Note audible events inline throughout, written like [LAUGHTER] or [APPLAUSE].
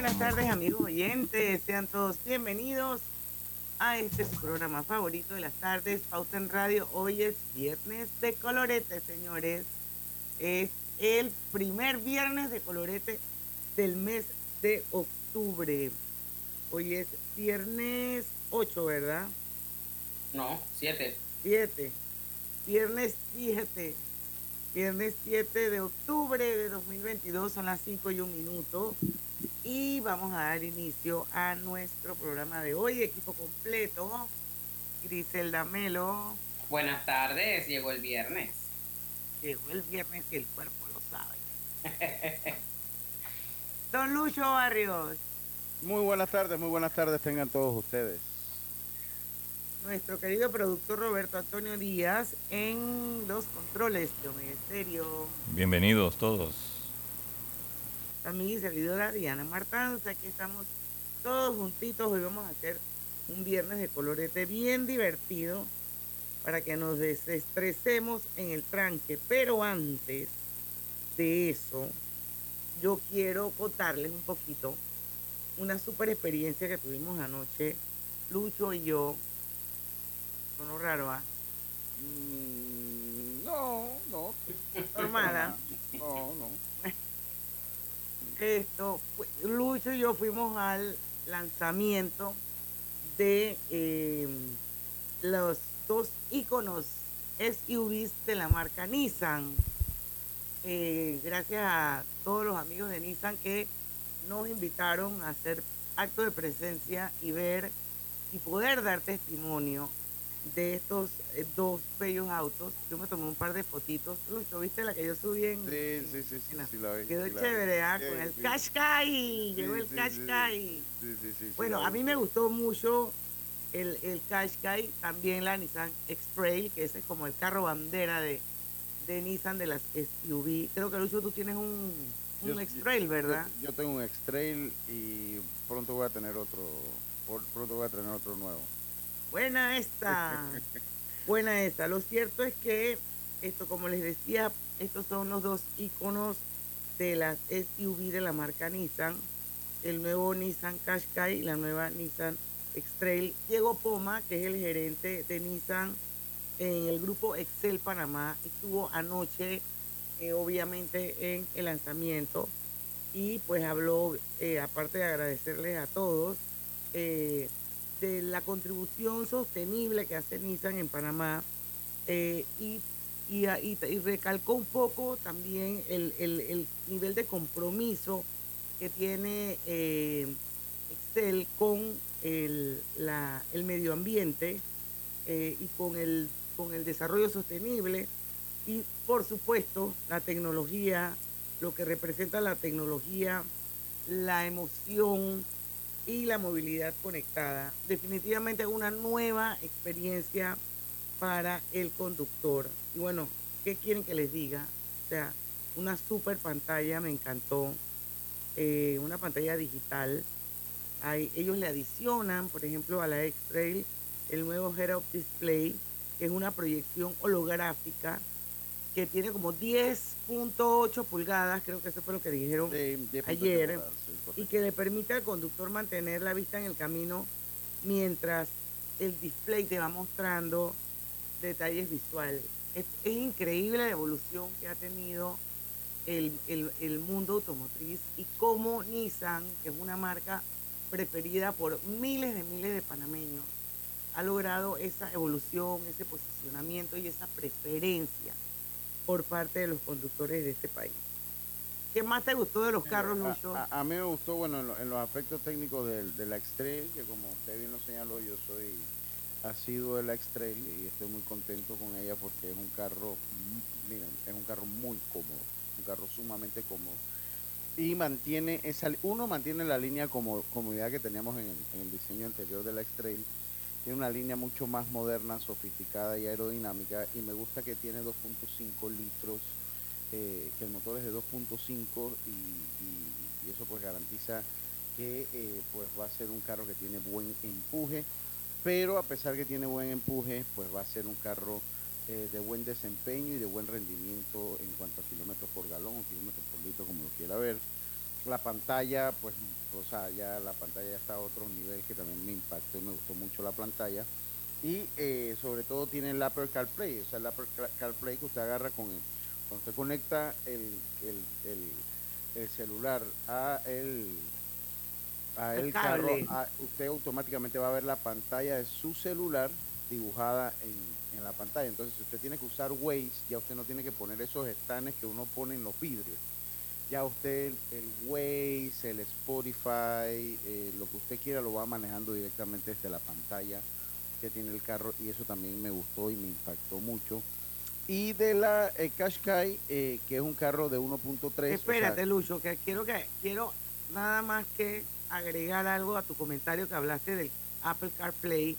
Buenas tardes amigos oyentes, sean todos bienvenidos a este su programa favorito de las tardes, Pauta en Radio. Hoy es viernes de colorete, señores. Es el primer viernes de colorete del mes de octubre. Hoy es viernes 8, ¿verdad? No, 7. 7. Viernes 7. Viernes 7 de octubre de 2022, son las 5 y un minuto. Y vamos a dar inicio a nuestro programa de hoy, equipo completo. Griselda Melo. Buenas tardes, llegó el viernes. Llegó el viernes y el cuerpo lo sabe. [LAUGHS] Don Lucho Barrios. Muy buenas tardes, muy buenas tardes tengan todos ustedes. Nuestro querido productor Roberto Antonio Díaz en los controles de Ministerio. Bienvenidos todos. También mi servidora Diana Martanza, aquí estamos todos juntitos. Hoy vamos a hacer un viernes de colorete bien divertido para que nos desestresemos en el tranque. Pero antes de eso, yo quiero contarles un poquito una super experiencia que tuvimos anoche, Lucho y yo. Sonó raro, ¿ah? Mm, no, no. Normala. No, no. Esto, Lucho y yo fuimos al lanzamiento de eh, los dos iconos SUVs de la marca Nissan. Eh, gracias a todos los amigos de Nissan que nos invitaron a hacer acto de presencia y ver y poder dar testimonio de estos eh, dos bellos autos. Yo me tomé un par de fotitos. Lucho, ¿viste la que yo subí en...? Sí, sí, sí, sí, sí, la vi, Quedó sí chévere. ¿ah? Con el. Qashqai. Llegó el Qashqai. Sí, sí, sí, sí, Bueno, a mí me gustó mucho el, el Qashqai, también la Nissan X-Trail, que ese es como el carro bandera de, de Nissan de las SUV. Creo que Lucho tú tienes un, un X-Trail, ¿verdad? Yo, yo tengo un X-Trail y pronto voy a tener otro, pronto voy a tener otro nuevo. Buena esta. Buena esta. Lo cierto es que esto, como les decía, estos son los dos iconos de las SUV de la marca Nissan. El nuevo Nissan Qashqai y la nueva Nissan X-Trail. Diego Poma, que es el gerente de Nissan en el grupo Excel Panamá, estuvo anoche, eh, obviamente, en el lanzamiento y pues habló, eh, aparte de agradecerles a todos, eh, de la contribución sostenible que hace Nissan en Panamá eh, y, y, y- y recalcó un poco también el, el- el nivel de compromiso que tiene eh, Excel con el, la- el medio ambiente eh, y con el, con el desarrollo sostenible. Y por supuesto la tecnología, lo que representa la tecnología, la emoción y la movilidad conectada. Definitivamente una nueva experiencia para el conductor. Y bueno, ¿qué quieren que les diga? O sea, una super pantalla, me encantó. eh, una pantalla digital. Hay- ellos le adicionan, por ejemplo, a la X-Trail el nuevo Head-Up Display, que es una proyección holográfica que tiene como 10.8 pulgadas, creo que eso fue lo que dijeron, Sí, 10 puntos ayer, sí, y que le permite al conductor mantener la vista en el camino mientras el display te va mostrando detalles visuales. Es, es increíble la evolución que ha tenido el, el- el mundo automotriz y cómo Nissan, que es una marca preferida por miles de miles de panameños, ha logrado esa evolución, ese posicionamiento y esa preferencia por parte de los conductores de este país. ¿Qué más te gustó de los carros, Lucho? A, a mí me gustó, bueno, en, lo- en los aspectos técnicos del, de la X-Trail, que como usted bien lo señaló, yo soy asiduo de la X-Trail y estoy muy contento con ella porque es un carro, mu- miren, es un carro muy cómodo, un carro sumamente cómodo. Y mantiene esa, uno mantiene la línea como comodidad que teníamos en el, en el diseño anterior de la X-Trail. Tiene una línea mucho más moderna, sofisticada y aerodinámica. Y me gusta que tiene 2.5 litros eh, que el motor es de 2.5 y, eso pues garantiza que eh, pues va a ser un carro que tiene buen empuje, pero a pesar que tiene buen empuje, pues va a ser un carro eh, de buen desempeño y de buen rendimiento en cuanto a kilómetros por galón o kilómetros por litro, como lo quiera ver. La pantalla, pues, o sea, ya la pantalla ya está a otro nivel que también me impactó y me gustó mucho la pantalla. Y eh, sobre todo tiene el Apple CarPlay, o sea, el Apple Car- CarPlay que usted agarra con cuando usted conecta el, el, el- el celular a el, a El el carro, a- usted automáticamente va a ver la pantalla de su celular dibujada en, en la pantalla. Entonces, si usted tiene que usar Waze, ya usted no tiene que poner esos estanes que uno pone en los vidrios. Ya usted el, Waze, el Spotify, eh, lo que usted quiera lo va manejando directamente desde la pantalla que tiene el carro y eso también me gustó y me impactó mucho. Y de la eh, Qashqai, eh, que es un carro de 1.3. o sea, Espérate, Lucho, que quiero que quiero nada más que agregar algo a tu comentario que hablaste del Apple CarPlay.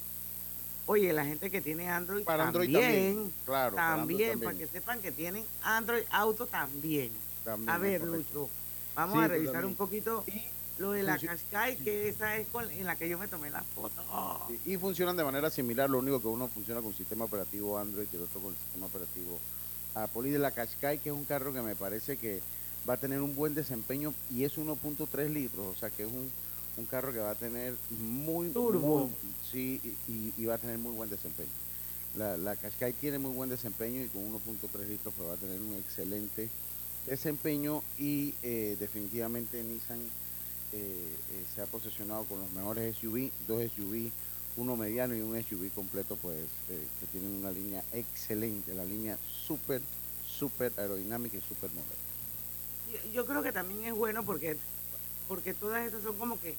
Oye, la gente que tiene Android para Android también, también. Claro, para Android también, para que sepan que tienen Android Auto también. También A ver. Lucho, vamos Sí, a revisar un poquito Y lo de la sí. que esa es con, en la que yo me tomé la foto. Sí, Y funcionan de manera similar, lo único que uno funciona con sistema operativo Android y el otro con el sistema operativo Apple. Y de la Qashqai, que es un carro que me parece que va a tener un buen desempeño y es 1.3 litros, o sea que es un, un carro que va a tener muy... Turbo. muy- sí, y, y- y va a tener muy buen desempeño. La, la Qashqai tiene muy buen desempeño y con 1.3 litros pues va a tener un excelente desempeño y eh, definitivamente Nissan eh, eh, se ha posicionado con los mejores SUV, dos SUV, uno mediano y un SUV completo, pues eh, que tienen una línea excelente, la línea súper, súper aerodinámica y súper moderna. Yo- creo que también es bueno porque, porque todas esas son como que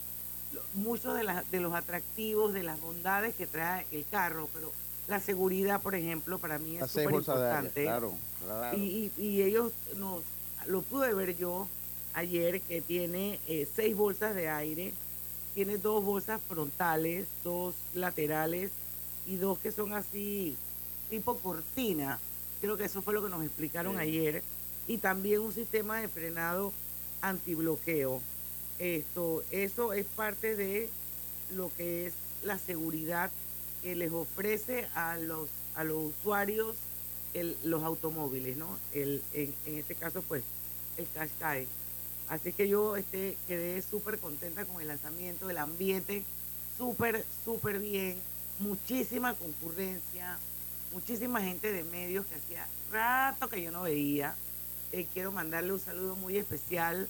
muchos de, las- de los atractivos, de las bondades que trae el carro, pero la seguridad, por ejemplo, para mí es súper importante. claro, claro. Y, ellos nos, lo pude ver yo ayer que tiene eh, seis bolsas de aire, tiene dos bolsas frontales, dos laterales y dos que son así tipo cortina. Creo que eso fue lo que nos explicaron Sí. ayer. Y también un sistema de frenado antibloqueo. Esto, eso es parte de lo que es la seguridad que les ofrece a los, a los usuarios el- los automóviles, ¿no? El, en, en este caso, pues, el Qashqai. Así que yo este, quedé súper contenta con el lanzamiento, el ambiente súper, súper bien, muchísima concurrencia, muchísima gente de medios que hacía rato que yo no veía. Eh, quiero mandarle un saludo muy especial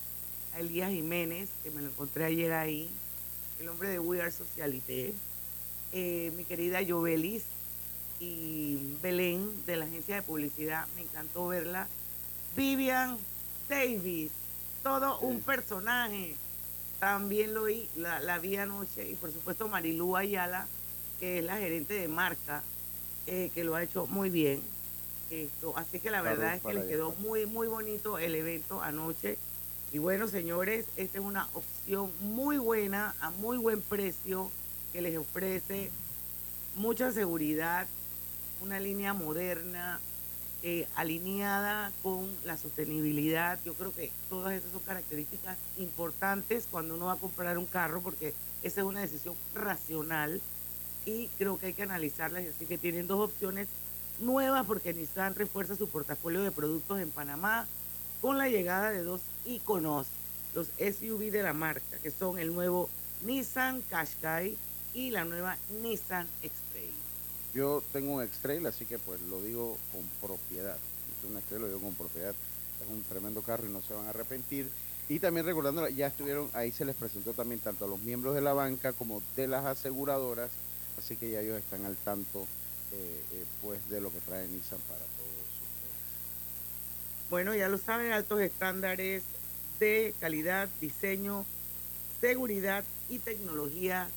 a Elías Jiménez, que me lo encontré ayer ahí, el hombre de We Are Socialité, eh, mi querida Jovelis y Belén de la agencia de publicidad, me encantó verla. Vivian Davis, todo Sí. un personaje. También lo vi, la, la vi anoche y por supuesto Marilú Ayala, que es la gerente de marca, eh, que lo ha hecho muy bien. Esto, así que la verdad es que les quedó muy, muy bonito el evento anoche. Y bueno, señores, esta es una opción muy buena, a muy buen precio, que les ofrece mucha seguridad, una línea moderna, eh, alineada con la sostenibilidad. Yo creo que todas esas son características importantes cuando uno va a comprar un carro, porque esa es una decisión racional y creo que hay que analizarlas. Así que tienen dos opciones nuevas, porque Nissan refuerza su portafolio de productos en Panamá con la llegada de dos íconos, los SUV de la marca, que son el nuevo Nissan Qashqai y la nueva Nissan X-Trail. Yo tengo un X-Trail, así que pues lo digo con propiedad. Es un X-Trail, lo digo con propiedad. Es un tremendo carro y no se van a arrepentir. Y también recordando, ya estuvieron, ahí se les presentó también tanto a los miembros de la banca como de las aseguradoras, así que ya ellos están al tanto eh, eh, pues de lo que trae Nissan para todos ustedes. Bueno, ya lo saben, altos estándares de calidad, diseño, seguridad y tecnología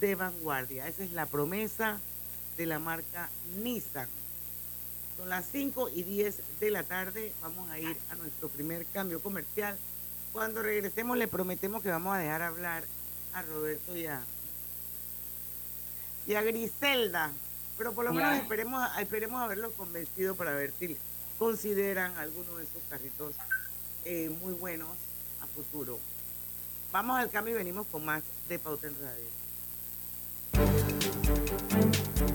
de vanguardia. Esa es la promesa de la marca Nissan. Son las 5 y 10 de la tarde. Vamos a ir a nuestro primer cambio comercial. Cuando regresemos le prometemos que vamos a dejar hablar a Roberto y a, y a Griselda. Pero por lo menos Claro. esperemos, esperemos haberlos convencido para ver si consideran alguno de esos carritos eh, muy buenos a futuro. Vamos al cambio y venimos con más de Pauta en Radio.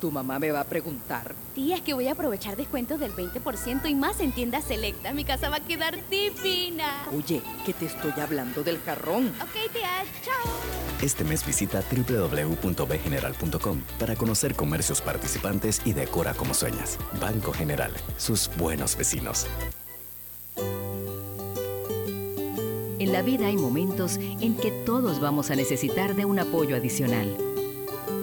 Tu mamá me va a preguntar. Tía, es que voy a aprovechar descuentos del 20% y más en tiendas selectas. Mi casa va a quedar divina. Oye, que te estoy hablando del jarrón. Ok, tía, chao. Este mes visita www.bgeneral.com para conocer comercios participantes y decora como sueñas. Banco General, sus buenos vecinos. En la vida hay momentos en que todos vamos a necesitar de un apoyo adicional.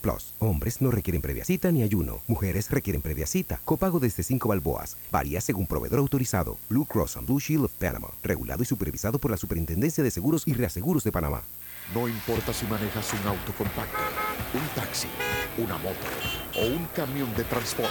Plus. Hombres no requieren previa cita ni ayuno. Mujeres requieren previa cita. Copago desde 5 balboas. Varía según proveedor autorizado. Blue Cross and Blue Shield of Panama. Regulado y supervisado por la Superintendencia de Seguros y Reaseguros de Panamá. No importa si manejas un auto compacto, un taxi, una moto o un camión de transporte.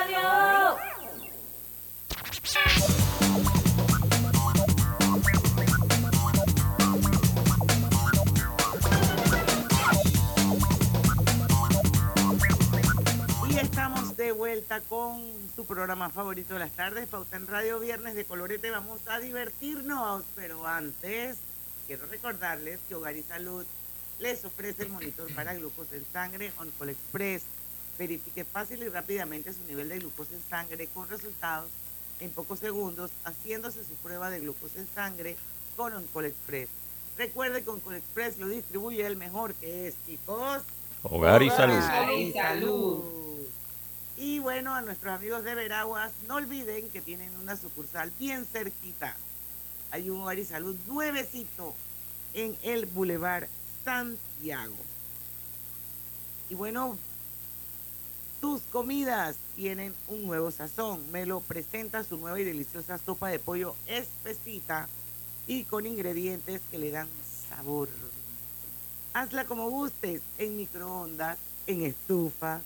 De vuelta con su programa favorito de las tardes, Pauta en Radio Viernes de Colorete. Vamos a divertirnos, pero antes quiero recordarles que Hogar y Salud les ofrece el monitor para glucosa en sangre Oncol Express. Verifique fácil y rápidamente su nivel de glucosa en sangre con resultados en pocos segundos haciéndose su prueba de glucosa en sangre con Oncol Express. Recuerde que Oncol Express lo distribuye el mejor que es, chicos. Hogar y salud. Hogar y salud. Y bueno, a nuestros amigos de Veraguas, no olviden que tienen una sucursal bien cerquita. Hay un hogar y salud nuevecito en el Boulevard Santiago. Y bueno, tus comidas tienen un nuevo sazón. Melo presenta su nueva y deliciosa sopa de pollo espesita y con ingredientes que le dan sabor. Hazla como gustes, en microondas, en estufa,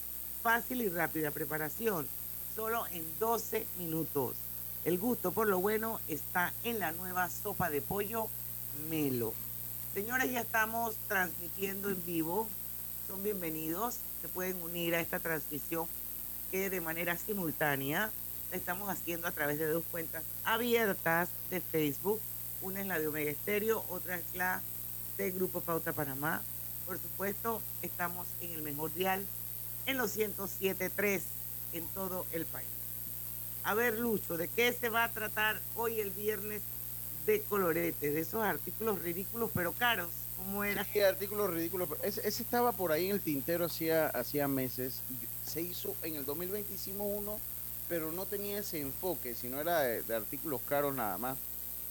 fácil y rápida preparación, solo en 12 minutos. El gusto por lo bueno está en la nueva sopa de pollo Melo. Señores, ya estamos transmitiendo en vivo. Son bienvenidos. Se pueden unir a esta transmisión que de manera simultánea la estamos haciendo a través de dos cuentas abiertas de Facebook. Una es la de Omega Estéreo, otra es la del Grupo Pauta Panamá. Por supuesto, estamos en el mejor dial, en los 107.3 en todo el país. A ver, Lucho, ¿de qué se va a tratar hoy el viernes de colorete? De esos artículos ridículos pero caros. ¿Cómo era? Sí, artículos ridículos. Ese, estaba por ahí en el tintero hacía, hacía meses. Se hizo, en el 2020 hicimos uno, pero no tenía ese enfoque, sino era de, de artículos caros nada más,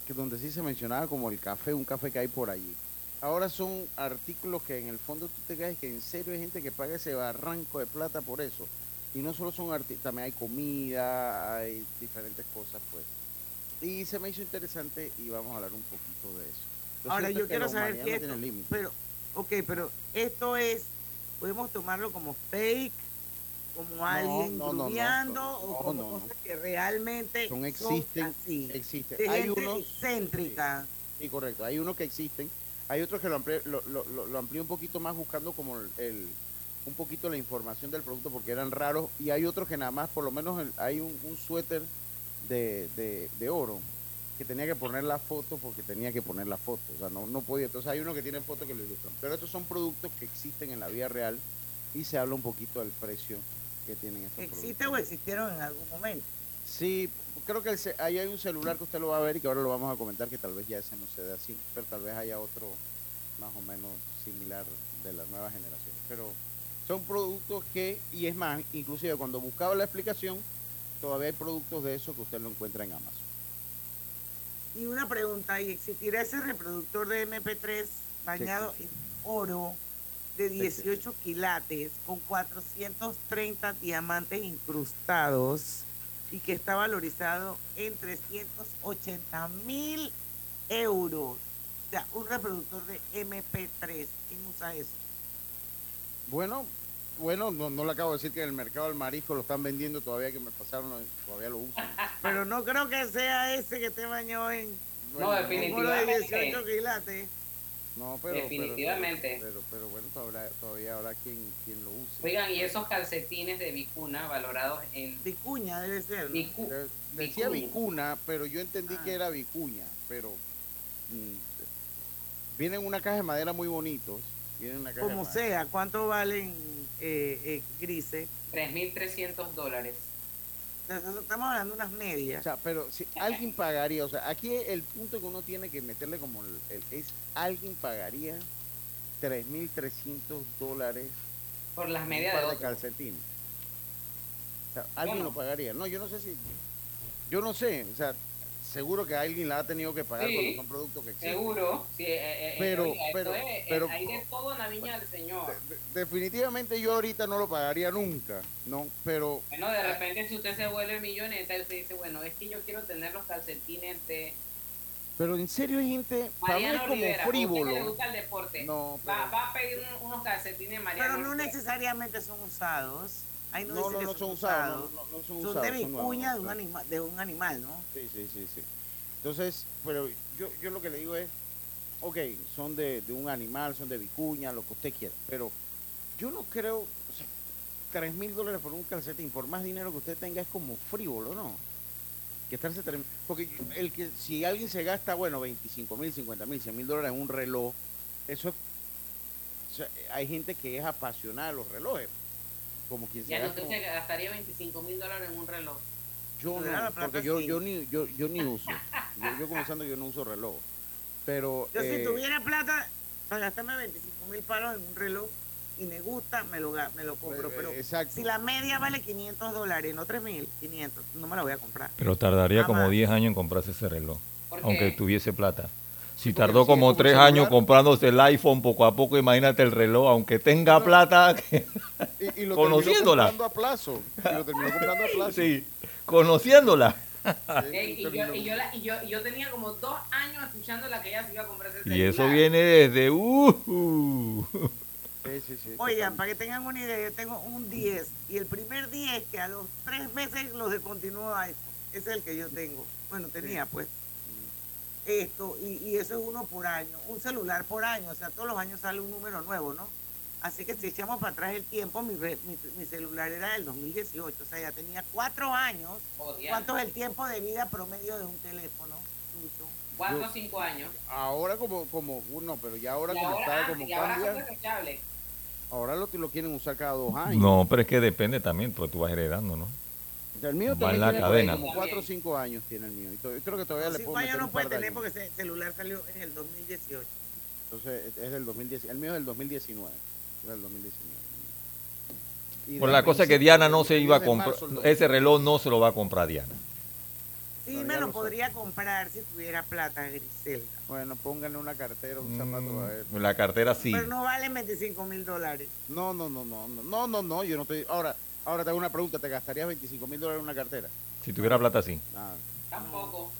que donde sí se mencionaba como el café, un café que hay por allí. Ahora son artículos que en el fondo tú te caes que en serio hay gente que paga ese barranco de plata por eso. Y no solo son artículos, también hay comida, hay diferentes cosas, pues. Y se me hizo interesante y vamos a hablar un poquito de eso. Lo Ahora, yo que quiero saber no esto, límite. pero, ok, pero esto es, podemos tomarlo como fake, como alguien no, no, no, no, o como no, no. cosas que realmente Son existen, así, existen. de Hay gente unos excéntrica. Sí, correcto. Hay unos que existen. Hay otros que lo amplío, lo, lo, un poquito más buscando como el, el- un poquito la información del producto porque eran raros. Y hay otros que nada más, por lo menos el- hay un, un suéter de, de, de oro que tenía que poner la foto porque tenía que poner la foto. O sea, no, no podía. Entonces hay uno que tiene fotos que lo ilustran. Pero estos son productos que existen en la vida real y se habla un poquito del precio que tienen estos productos. ¿Existe o existieron en algún momento? Sí, creo que el ahí hay un celular que usted lo va a ver y que ahora lo vamos a comentar, que tal vez ya ese no se dé así, pero tal vez haya otro más o menos similar de la nueva generación. Pero son productos que, y es más, inclusive cuando buscaba la explicación, todavía hay productos de eso que usted lo encuentra en Amazon. Y una pregunta, ¿y existirá ese reproductor de MP3 bañado en oro de 18 quilates con 430 diamantes incrustados y que está valorizado en 380 mil euros? O sea, un reproductor de MP3. ¿Quién usa eso? Bueno, bueno, no, no le acabo de decir que en el mercado del marisco lo están vendiendo todavía que me pasaron, todavía lo usan. [LAUGHS] Pero no creo que sea ese que te bañó en No, en oro de definitivamente. 18 quilates. No, pero, pero- Definitivamente. Pero, pero, bueno, todavía, todavía habrá quien, quien lo use. Oigan, y esos calcetines de vicuna valorados en... Vicuña debe ser. ¿no? Vicu- Decía vicuña. vicuna, pero yo entendí Ah. que era vicuña, pero mm, vienen en una caja de madera muy bonitos. Vienen una caja Como sea, ¿cuánto valen eh, eh, grises? 3.300 dólares. Estamos hablando de unas medias. O sea, pero si alguien pagaría, o sea, aquí el punto que uno tiene que meterle como el, el- es alguien pagaría 3.300 dólares Por las un medias par de de calcetines. O sea, alguien Bueno. lo pagaría. No, yo no sé si, yo no sé, o sea, seguro que alguien la ha tenido que pagar Sí, cuando son productos que existen. Seguro. Sí, eh, eh, eh, Pero- pero- es- eh, pero- hay de todo en la viña del Señor. Definitivamente yo ahorita no lo pagaría nunca, no, pero Bueno, de repente si usted se vuelve milloneta y usted dice, bueno, es que yo quiero tener los calcetines de pero en serio hay gente, para mí es Mariano como que le frívolo. gusta el deporte. No, va, pero- va a pedir un- unos calcetines Mariano Pero no Rivera. necesariamente son usados. Ahí no, No, no, son usados, no, no, son Son usados, de vicuña de, un claro. anima, de un animal, ¿no? Sí, sí, sí, sí. Entonces, pero yo, yo lo que le digo es, ok, son de, de un animal, son de vicuña, lo que usted quiera, pero yo no creo, o sea, 3 mil dólares por un calcetín, por más dinero que usted tenga, es como frívolo, ¿no? Que estarse porque el que si alguien se gasta, bueno, 25 mil, 50 mil, 100 mil dólares en un reloj, eso es, o sea, hay gente que es apasionada de los relojes, como quien se Ya no se gastaría 25 mil dólares en un reloj. yo no, porque yo, sí. yo ni yo, yo ni uso. Yo, yo comenzando yo no uso reloj. Pero Yo eh, si tuviera plata para gastarme 25 mil palos en un reloj y me gusta, me lo, me lo compro. Eh, Pero exacto. si la media vale 500 dólares, no 3 mil, 500, no me la voy a comprar. Pero tardaría como Jamás. 10 años en comprarse ese reloj, ¿Por aunque tuviese plata. Si tardó como como el 3 celular. años comprándose el iPhone poco a poco, imagínate el reloj, aunque tenga plata, [LAUGHS] que- y, y lo conociéndola. terminó comprando a plazo. Y lo terminó comprando a plazo. sí, conociéndola. [LAUGHS] Y, yo, y, yo, la- y, yo, y yo tenía como dos años escuchando la que ella se iba a comprar ese Y eso celular. viene desde... Uh, Sí, sí, sí. Oigan, para que tengan una idea, yo tengo un 10 y el primer 10 que a los tres meses lo descontinuó iPhone. Ese es el que yo tengo. Bueno, tenía pues. Esto, y, y eso es uno por año. Un celular por año, o sea, todos los años sale un número nuevo, ¿no? Así que si echamos para atrás el tiempo, mi, re- mi, mi celular era del 2018, o sea, ya tenía cuatro años. Joder. ¿Cuánto es el tiempo de vida promedio de un teléfono? Cuatro o cinco años. Ahora como, como, uno, pero ya ahora y como ahora, está, ah, como y ahora son cambia, desechables. ahora lo, lo quieren usar cada dos años. no, pero es que depende también, porque tú vas heredando, ¿no? O sea, el mío Va en también la tiene cadena. como 4 o 5 años tiene el mío. Y yo creo que todavía le puedo años meter no un puede par de tener años. porque ese celular salió en el 2018. Entonces es del 2010. El mío es del 2019. Es del 2019. Y Por la cosa es que Diana no se iba a 10 de comprar, ese reloj no se lo va a comprar Diana. Sí, me lo lo podría comprar si tuviera plata, Griselda. Bueno, pónganle una cartera, un zapato a él. Mm, La cartera sí. Pero no vale 25 mil dólares. No, no, no, no, no, no, no, no, yo no estoy. Ahora, ahora te hago una pregunta, ¿te gastarías 25 mil dólares en una cartera? Si tuviera plata sí. Tampoco.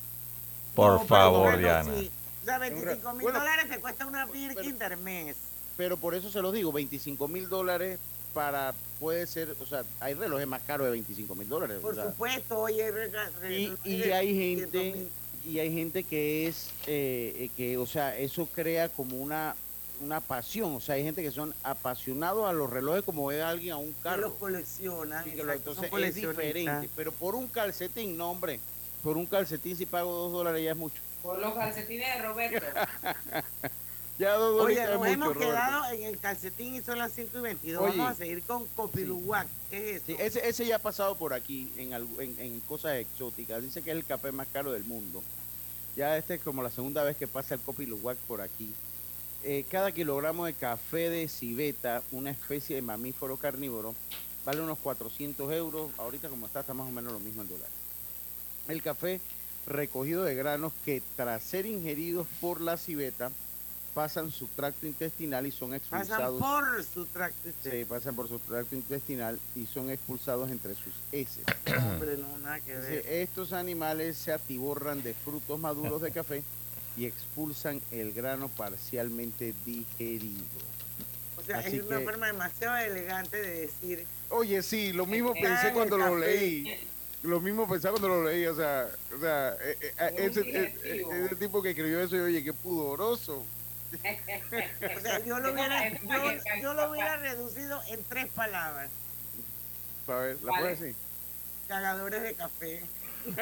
Por No, favor, bueno, Diana. sí. O sea, 25 mil Bueno, dólares te cuesta una Birkin intermes. Pero por eso se los digo, 25 mil dólares para, puede ser, o sea, hay relojes más caros de 25 mil dólares. Por o sea, supuesto, oye, y, re- y re- hay 100 gente y hay gente que es eh, eh, que o sea eso crea como una una pasión o sea hay gente que son apasionados a los relojes como ve alguien a un que carro los coleccionan. Sí, que lo- exacto, son entonces es diferente pero por un calcetín no hombre por un calcetín si pago dos dólares ya es mucho Por los calcetines de Roberto. [LAUGHS] ya dos Oye, dólares es nos mucho hemos Roberto. quedado en el calcetín y son las 5 y 22. Oye. Vamos a seguir con Copiluac. ¿Qué es eso? Sí, ese, ese ya ha pasado por aquí en, en, en cosas exóticas. Dice que es el café más caro del mundo. Ya este es como la segunda vez que pasa el Copi Luwak por aquí. Eh, cada kilogramo de café de civeta, una especie de mamífero carnívoro, vale unos 400 euros. Ahorita como está, está más o menos lo mismo en dólares. El café recogido de granos que tras ser ingeridos por la civeta pasan su tracto intestinal y son Pasan expulsados. por su tracto. Sí, pasan por su tracto intestinal y son expulsados entre sus heces. [COUGHS] Hombre, no, nada que ver. estos animales se atiborran de frutos maduros de café y expulsan el grano parcialmente digerido. O sea, así es una que- forma demasiado elegante de decir. Oye, sí, lo mismo Eh, pensé cuando lo leí. Lo mismo pensé cuando lo leí, o sea, o sea, eh, eh, ese, eh, ese tipo que escribió eso, y, oye, qué pudoroso. O sea, yo lo hubiera, yo, yo lo hubiera reducido en tres palabras. A ver, ¿la ¿Cuál puedes es? decir? Cagadores de café. [LAUGHS]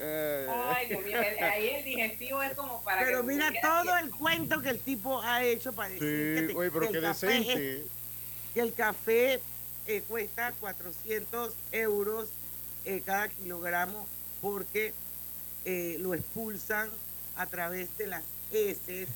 Ay, ahí el digestivo es como para Pero que mira todo el cuento que el tipo ha hecho para decir que, sí, te- oye, pero que qué el café es- decente. [LAUGHS] que el café eh, cuesta 400 euros eh, cada kilogramo porque eh, lo expulsan a través de las heces,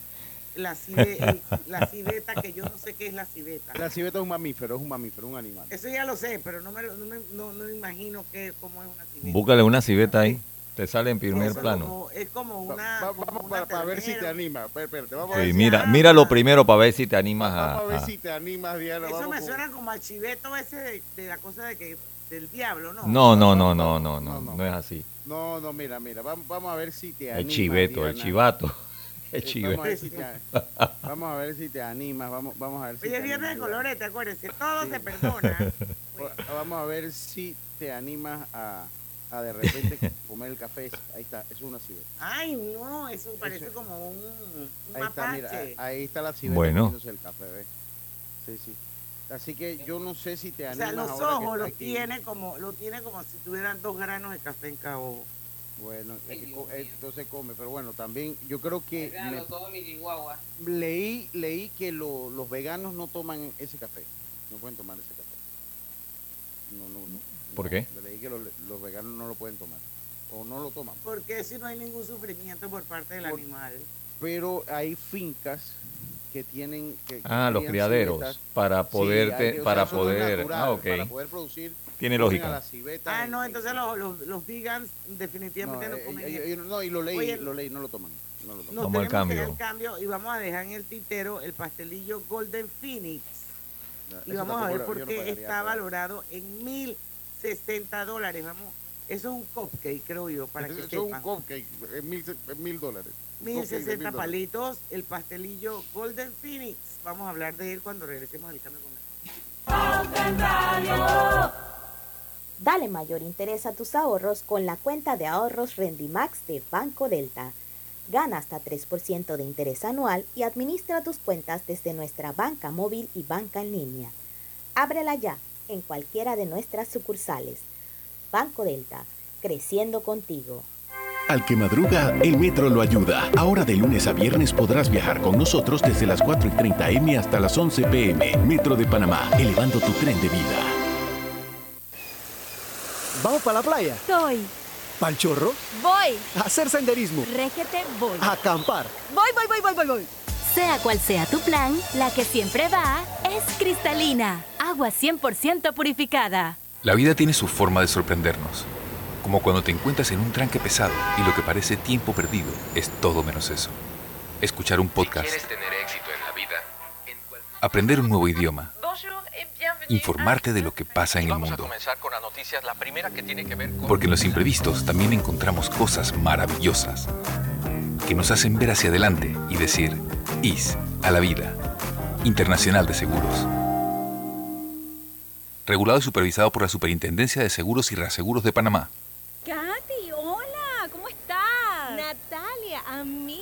la, [LAUGHS] el- la civeta, que yo no sé qué es la civeta. La civeta es un mamífero, es un mamífero, un animal. Eso ya lo sé, pero no me, lo- no me, no, no me imagino que, cómo es una civeta. Búscale una civeta ahí. Te sale en primer plano. como- es como Va- una... va- como vamos una para, ver si te ternera. anima. Espera, espérate, vamos a ver Sí, si- mira, míralo primero para ver si te animas a. Vamos a ver si te animas, Diana. Eso me con- suena como al chiveto ese de, de la cosa de que del diablo, ¿no? No, no, no, no, no, no, no es así. No, no, mira, mira, vamos, vamos a ver si te El animas. chiveto, el Diana. chivato. [LAUGHS] El Eh, chiveto. Vamos a ver si te, vamos a ver si te animas, vamos, vamos a ver si Oye, te viernes de animas, colores, acuérdense, todo se perdona. [LAUGHS] Vamos a ver si te animas a, a de repente [LAUGHS] comer el café. Ahí está, eso es una civeta. Ay, no, eso parece Eso- como un, un Ahí está, mira, ahí está la civeta Bueno. el café, ¿ves? Sí, sí. Así que yo no sé si te o animas sea, los ojos los tiene como, lo tiene como si tuvieran dos granos de café en cada ojo. Bueno, Ay, co- mío. entonces come, pero bueno, también yo creo que me- mi leí leí que lo- los veganos no toman ese café, no pueden tomar ese café. No, no, no. ¿Por no, qué? Leí que los, los veganos no lo pueden tomar o no lo toman. Porque si no hay ningún sufrimiento por parte del Por- animal. Pero hay fincas que tienen que que Ah, los criaderos, civetas. para Sí, poderte- sea, para no poder- natural, ah, ok. Para poder producir. Tiene lógica. a la civeta Ah, no, en- entonces los, los, los vegans definitivamente no, no, eh, comen eh, eh, no, y lo leí, Oye, lo leí, no lo toman. No lo toman. Nos Vamos al tenemos que ir cambio. al cambio y vamos a dejar en el tintero el pastelillo Golden Phoenix. Y Eso vamos a ver lo- por yo no qué pagaría está valorado en 1060 dólares, vamos. Eso es un cupcake, creo yo, para que Eso es un cupcake, es mil, es mil dólares. Cupcake de 1060 dólares. palitos, el pastelillo Golden Phoenix. Vamos a hablar de él cuando regresemos del cambio comercial. Dale mayor interés a tus ahorros con la cuenta de ahorros Rendimax de Banco Delta. Gana hasta 3% de interés anual y administra tus cuentas desde nuestra banca móvil y banca en línea. Ábrela ya en cualquiera de nuestras sucursales. Banco Delta, creciendo contigo. Al que madruga, el metro lo ayuda. Ahora de lunes a viernes podrás viajar con nosotros desde las 4 y 30 M hasta las 11 PM. Metro de Panamá, elevando tu tren de vida. ¿Vamos para la playa? Soy. ¿Pal chorro? Voy. ¿A hacer senderismo? Régete, voy. ¿A acampar? Voy, voy, voy, voy, voy, voy. Sea cual sea tu plan, la que siempre va es cristalina. Agua 100% purificada. La vida tiene su forma de sorprendernos, como cuando te encuentras en un tranque pesado y lo que parece tiempo perdido es todo menos eso. Escuchar un podcast, tener éxito en la vida, aprender un nuevo idioma, informarte de lo que pasa en el vamos mundo. comenzar con la noticias, la primera que tiene que ver con... Porque en los imprevistos también encontramos cosas maravillosas que nos hacen ver hacia adelante y decir, IS a la vida. Internacional de Seguros. Regulado y supervisado por la Superintendencia de Seguros y Reaseguros de Panamá. Katy, hola, ¿cómo estás? Natalia, amiga,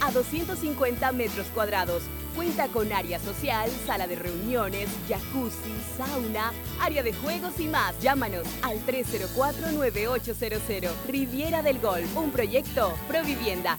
a 250 metros cuadrados. Cuenta con área social, sala de reuniones, jacuzzi, sauna, área de juegos y más. Llámanos al 304-9800. Riviera del Golf, un proyecto Provivienda.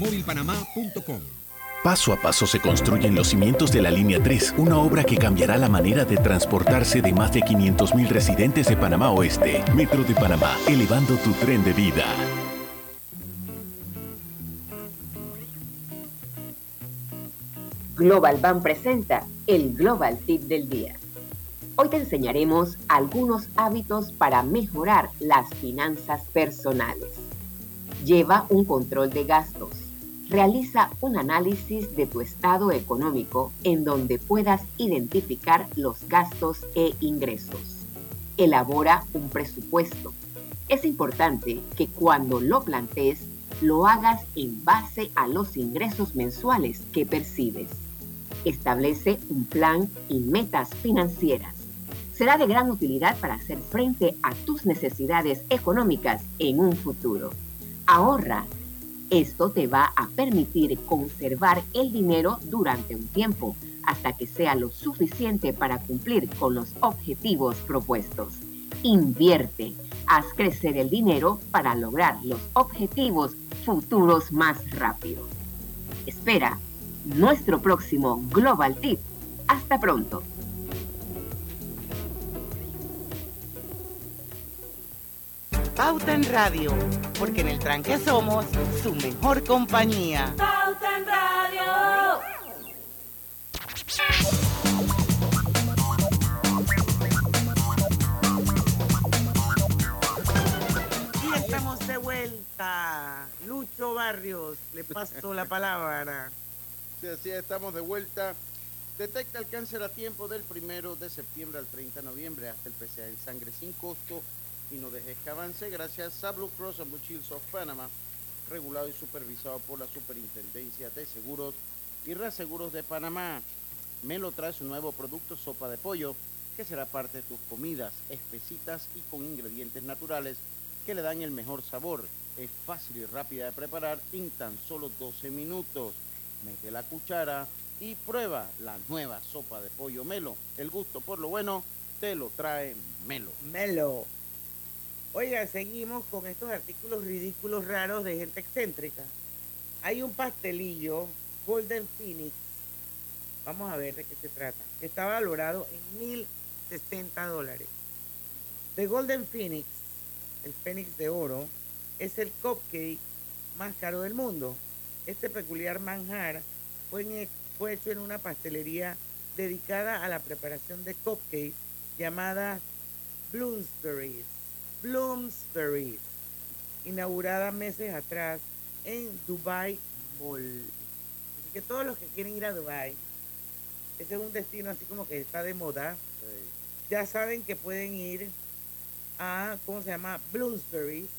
másmóvilpanamá.com. Paso a paso se construyen los cimientos de la Línea 3, una obra que cambiará la manera de transportarse de más de 500.000 residentes de Panamá Oeste. Metro de Panamá, elevando tu tren de vida. Global Bank presenta el Global Tip del Día. Hoy te enseñaremos algunos hábitos para mejorar las finanzas personales. Lleva un control de gastos. Realiza un análisis de tu estado económico en donde puedas identificar los gastos e ingresos. Elabora un presupuesto. Es importante que cuando lo plantees, lo hagas en base a los ingresos mensuales que percibes. Establece un plan y metas financieras. Será de gran utilidad para hacer frente a tus necesidades económicas en un futuro. Ahorra. Esto te va a permitir conservar el dinero durante un tiempo, hasta que sea lo suficiente para cumplir con los objetivos propuestos. Invierte. Haz crecer el dinero para lograr los objetivos futuros más rápido. Espera nuestro próximo Global Tip. Hasta pronto. Pauta en Radio, porque en el tranque somos su mejor compañía. Pauta en Radio. Y estamos de vuelta. Lucho Barrios, le paso la palabra. Sí, así es, estamos de vuelta. Detecta el cáncer a tiempo del primero de septiembre al 30 de noviembre hasta el PCA en sangre sin costo y no dejes que avance gracias a Blue Cross and Blue Shields of Panama, regulado y supervisado por la Superintendencia de Seguros y Reaseguros de Panamá. Melo trae su nuevo producto sopa de pollo que será parte de tus comidas, espesitas y con ingredientes naturales que le dan el mejor sabor. Es fácil y rápida de preparar en tan solo 12 minutos. Mete la cuchara y prueba la nueva sopa de pollo Melo. El gusto por lo bueno te lo trae Melo. Melo. Oiga, seguimos con estos artículos ridículos raros de gente excéntrica. Hay un pastelillo Golden Phoenix. Vamos a ver de qué se trata. Está valorado en 1060 dólares. The Golden Phoenix, el Fénix de oro, es el cupcake más caro del mundo. Este peculiar manjar fue, fue hecho en una pastelería dedicada a la preparación de cupcakes llamada Bloomsbury's. Bloomsbury's, inaugurada meses atrás en Dubai Mall. Así que todos los que quieren ir a Dubai, ese es un destino así como que está de moda, ya saben que pueden ir a, ¿cómo se llama? Bloomsbury's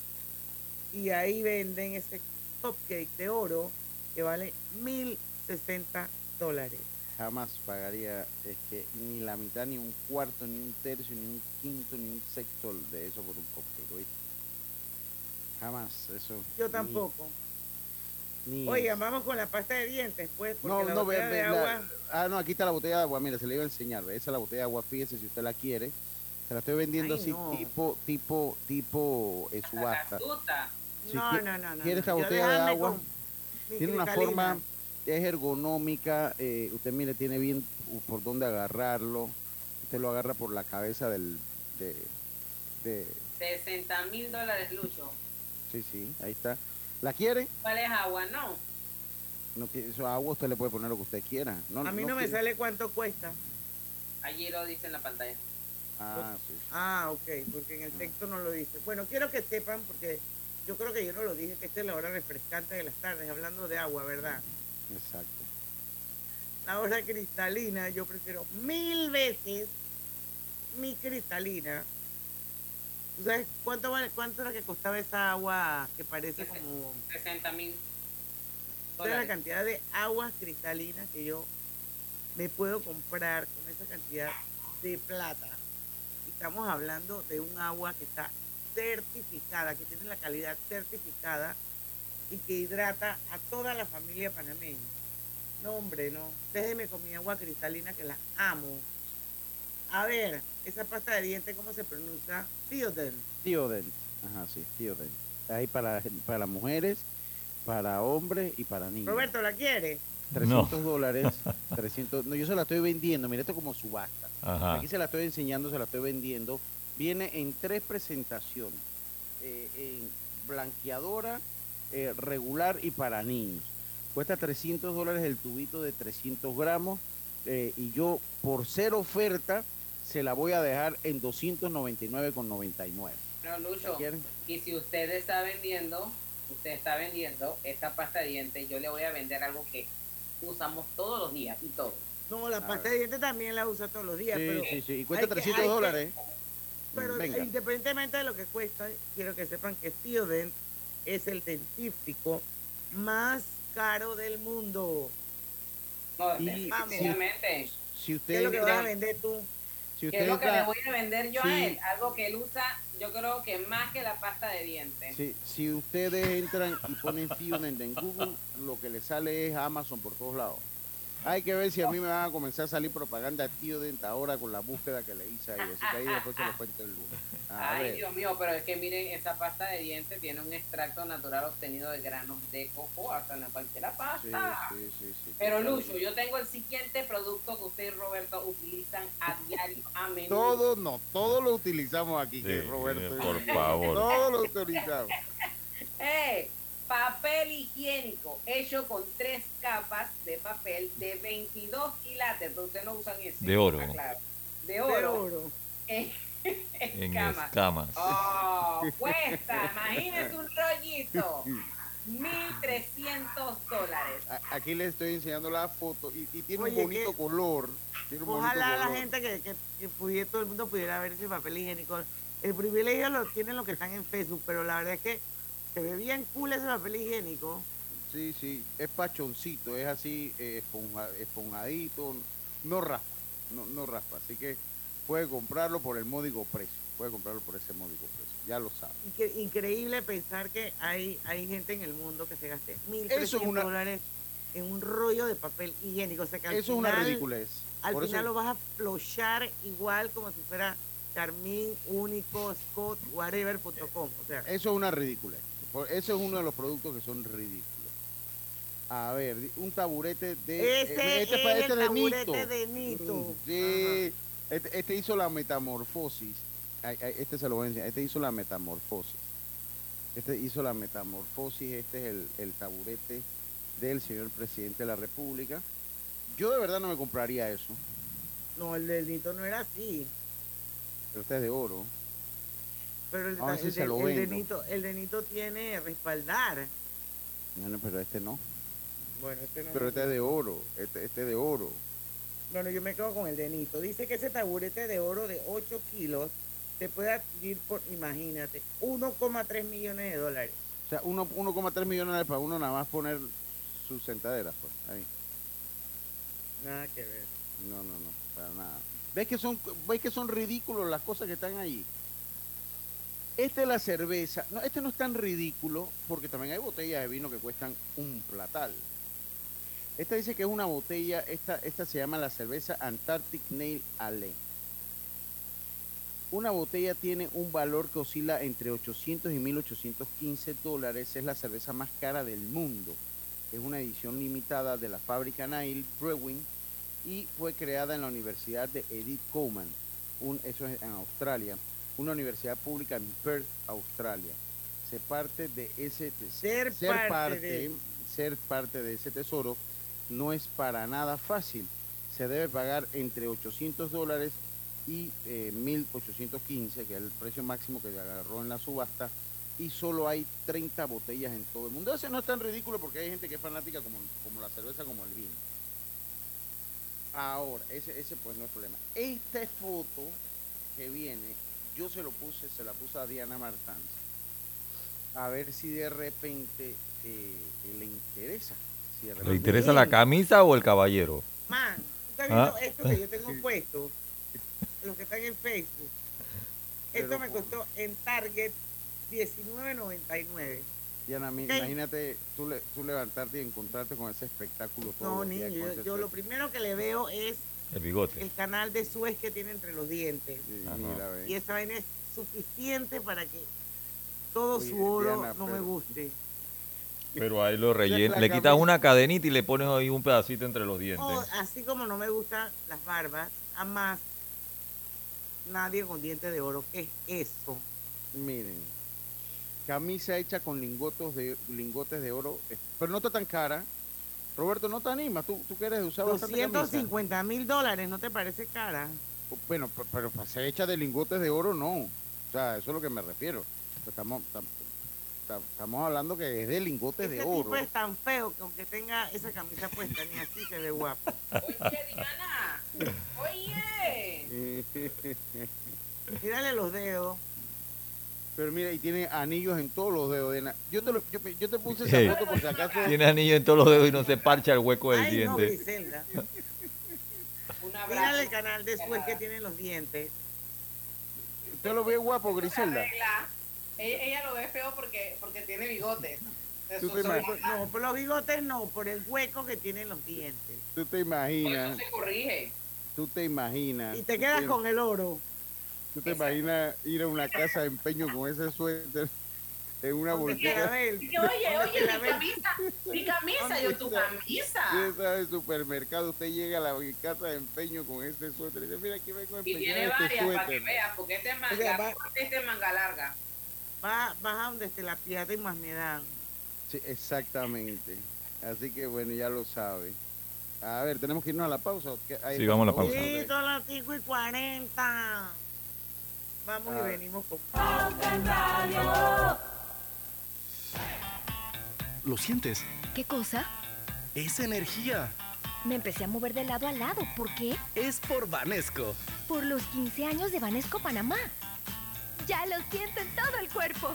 y ahí venden ese cupcake de oro que vale 1060 dólares. Jamás pagaría es que ni la mitad, ni un cuarto, ni un tercio, ni un quinto, ni un sexto de eso por un cupcake. ¿oíste? Jamás, eso. Yo tampoco. ni- Oigan, vamos con la pasta de dientes, pues, porque No, la no, ve, botella ve, de la- agua... ah, no, aquí está la botella de agua. Mira, se le iba a enseñar. ve, Esa es la botella de agua. Fíjese si usted la quiere. Se la estoy vendiendo Ay, así, no. tipo, tipo, tipo eh, subasta. Si No, no, no, no, ¿Quiere no. botella de agua? Tiene una forma, es ergonómica. eh, usted mire, tiene bien uh, por dónde agarrarlo. Usted lo agarra por la cabeza del. De, de, 60 mil dólares, Lucho. sí, sí, ahí está. ¿La quiere? ¿Cuál es agua? No. No, eso agua usted le puede poner lo que usted quiera. No, A mí no, me quiere- sale cuánto cuesta. Allí lo dice en la pantalla. Ah, sí. Ah, ok, porque en el texto no lo dice. Bueno, quiero que sepan, porque yo creo que yo no lo dije, que esta es la hora refrescante de las tardes, hablando de agua, ¿verdad? Exacto. La hora cristalina, yo prefiero mil veces mi cristalina. ¿Tú sabes cuánto, vale, cuánto era que costaba esa agua que parece como... 60 mil ¿Sabes la cantidad de aguas cristalinas que yo me puedo comprar con esa cantidad de plata? Estamos hablando de un agua que está certificada, que tiene la calidad certificada y que hidrata a toda la familia panameña. No, hombre, no. Déjeme con mi agua cristalina que la amo. A ver, esa pasta de dientes, ¿cómo se pronuncia? Theodent. Theodent. Ajá, sí, Theodent. Ahí para, para las mujeres, para hombres y para niños. Roberto, ¿la quiere? 300 dólares. [LAUGHS] 300, no, yo se la estoy vendiendo. Mira, esto es como subasta. Ajá. Aquí se la estoy enseñando, se la estoy vendiendo. Viene en tres presentaciones. eh, en blanqueadora, eh, regular y para niños. Cuesta 300 dólares el tubito de 300 gramos. eh, y yo, por ser oferta, se la voy a dejar en 299,99. No, Lucho. Y si usted está vendiendo, usted está vendiendo esta pasta de dientes, yo le voy a vender algo que usamos todos los días y todo. No, la A pasta de dientes también la usa todos los días, Sí, pero... sí, sí. Y cuesta hay que- 300 hay que- dólares. Pero Venga. independientemente de lo que cuesta, quiero que sepan que Theodent es el dentífrico más caro del mundo. No, Y definitivamente. Si ¿Qué usted es lo que vas a vender tú? si ¿Qué usted es lo que entra- le voy a vender yo Sí. a él? Algo que él usa, yo creo que más que la pasta de dientes. Si, si ustedes entran y ponen Theodent en Google, lo que les sale es Amazon por todos lados. Hay que ver si a mí me van a comenzar a salir propaganda Theodent ahora con la búsqueda que le hice ahí. Así que ahí después se lo cuento el lunes. A Ay, ver. Dios mío, pero es que miren, esa pasta de dientes tiene un extracto natural obtenido de granos de coco, hasta en cualquier Sí, pasta. sí, sí, sí. Pero Lucho, yo tengo el siguiente producto que usted y Roberto utilizan a diario, a menudo. Todo, no, todo lo utilizamos aquí, que Sí, Roberto. por favor. Todo lo utilizamos. [LAUGHS] Eh, papel higiénico hecho con tres capas de papel de 22 quilates, pero ustedes no usan ese. De oro. está claro. De De oro. oro. [LAUGHS] En, En escamas. escamas. Oh, cuesta, [LAUGHS] imagínese un rollito. 1.300 dólares. Aquí les estoy enseñando la foto y, y tiene Oye, un bonito que- color. Tiene un Ojalá bonito la color. gente que, que, que pudiera, todo el mundo pudiera ver ese papel higiénico. El privilegio lo tienen los que están en Facebook, pero la verdad es que se ve bien cool ese papel higiénico. Sí, sí, es pachoncito, es así eh, esponja- esponjadito, no raspa, no, no raspa. Así que puede comprarlo por el módico precio. Puede comprarlo por ese módico precio. Ya lo sabe. Increíble pensar que hay, hay gente en el mundo que se gaste mil es una- dólares en un rollo de papel higiénico. O sea que al Eso es una ridiculez. Al Por final eso- lo vas a flochar igual como si fuera Carmín, Único, Scott, whatever.com. O sea, Eso es una ridícula. Por- Eso es uno de los productos que son ridículos. A ver, un taburete de. Ese eh, es pa- el de taburete Nito. de Nito. Sí. Este, este hizo la metamorfosis. Ay, ay, Este se lo voy a enseñar. Este hizo la metamorfosis. Este hizo la metamorfosis. Este es el, el taburete del señor presidente de la República. Yo de verdad no me compraría eso. no, el de Nito no era así. Pero este es de oro. Pero el, A ver si el se de, lo el de vendo. Nito, el de Nito tiene respaldar. No, no, pero este no. Bueno, este no. Pero este es de oro. Este, este es de oro. Bueno, yo me quedo con el de Nito. Dice que ese taburete de oro de 8 kilos se puede adquirir por, imagínate, 1,3 millones de dólares. O sea, uno- 1,3 millones de dólares para uno nada más poner sus sentaderas, pues, ahí. Nada que ver. No, no, no, para nada. ¿Ves que son, ves que son ridículos las cosas que están ahí? Esta es la cerveza. No, este no es tan ridículo porque también hay botellas de vino que cuestan un platal. Esta dice que es una botella, esta, esta se llama la cerveza Antarctic Nail Ale. Una botella tiene un valor que oscila entre 800 y 1815 dólares. Es la cerveza más cara del mundo. Es una edición limitada de la fábrica Nail Brewing y fue creada en la Universidad de Edith Coleman, un, eso es en Australia, una universidad pública en Perth, Australia. Se parte de ese Ser parte de- ser parte de ese tesoro no es para nada fácil. Se debe pagar entre 800 dólares y eh, 1815, que es el precio máximo que agarró en la subasta, y solo hay 30 botellas en todo el mundo. Ese no es tan ridículo porque hay gente que es fanática como, como la cerveza, como el vino. Ahora, ese, ese pues no es problema. Esta foto que viene, yo se lo puse, se la puse a Diana Martans, a ver si de repente eh, le interesa. Si de ¿Le interesa la camisa o el caballero? Man, ¿tú estás Ah. viendo esto que yo tengo puesto? Los que están en Facebook. Esto Pero me costó en Target 19.99. Diana, imagínate tú, le- tú levantarte y encontrarte con ese espectáculo todo. No, niño, yo, yo lo primero que le veo es El bigote. el canal de Suez que tiene entre los dientes. Ajá. Y esa vaina es suficiente para que todo Oye, su oro Diana, no me guste. Pero ahí lo rellenas. la Le quitas una cadenita y le pones ahí un pedacito entre los dientes. O, así como no me gustan las barbas, jamás nadie con dientes de oro. ¿Qué es eso? Miren, camisa hecha con lingotes de, lingotes de oro, pero no está tan cara. Roberto, no te animas, tú, tú que eres de usar bastante camisa. 250 mil dólares, ¿no te parece cara? Bueno, pe- pero para ser hecha de lingotes de oro, no. O sea, eso es lo que me refiero. Estamos, tam- tam- estamos hablando que es de lingotes Ese de tipo oro. es tan feo que aunque tenga esa camisa puesta, ni así se ve guapo. [LAUGHS] Oye, Diana. Oye. Mírale los dedos. Pero mira, y tiene anillos en todos los dedos. Diana. Yo te, lo- yo, yo te puse esa foto por si acaso. [LAUGHS] Tiene anillo en todos los dedos y no se parcha el hueco del Ay, no, diente. [LAUGHS] Un Mírale el canal de Suez que tiene los dientes. ¿Usted lo ve guapo, Griselda? Ella, ella lo ve feo porque, porque tiene bigotes. Tú te No, por los bigotes no, por el hueco que tienen los dientes. Tú te imaginas. se corrige. Tú te imaginas. Y te quedas con el oro. ¿Tú te imaginas ir a una casa de empeño con ese suéter en una bolsita? oye, oye, mi camisa, mi camisa, yo tu camisa. Usted sabe, supermercado, usted llega a la casa de empeño con ese suéter y dice, mira, aquí vengo a Y tiene empeñar este varias para que suéter. veas, porque este es O manga, sea, va- este es manga larga. Va, vas a donde te la pierde y más me dan. Sí, exactamente. Así que bueno, ya lo sabe. A ver, tenemos que irnos a la pausa. Ahí Sí, está, vamos a la pausa. Sí, son las 5 y 40. Vamos Ah. y venimos con. ¿Lo sientes? ¿Qué cosa? Es energía. Me empecé a mover de lado a lado. ¿Por qué? Es por Vanesco. Por los 15 años de Banesco Panamá. Ya lo siento en todo el cuerpo.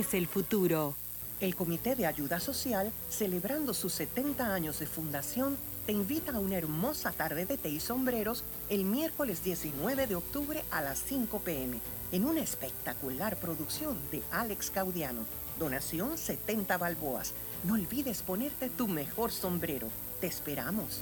el futuro. El Comité de Ayuda Social, celebrando sus 70 años de fundación, te invita a una hermosa tarde de té y sombreros el miércoles 19 de octubre a las 5 pm en una espectacular producción de Alex Caudiano. Donación 70 balboas. No olvides ponerte tu mejor sombrero. Te esperamos.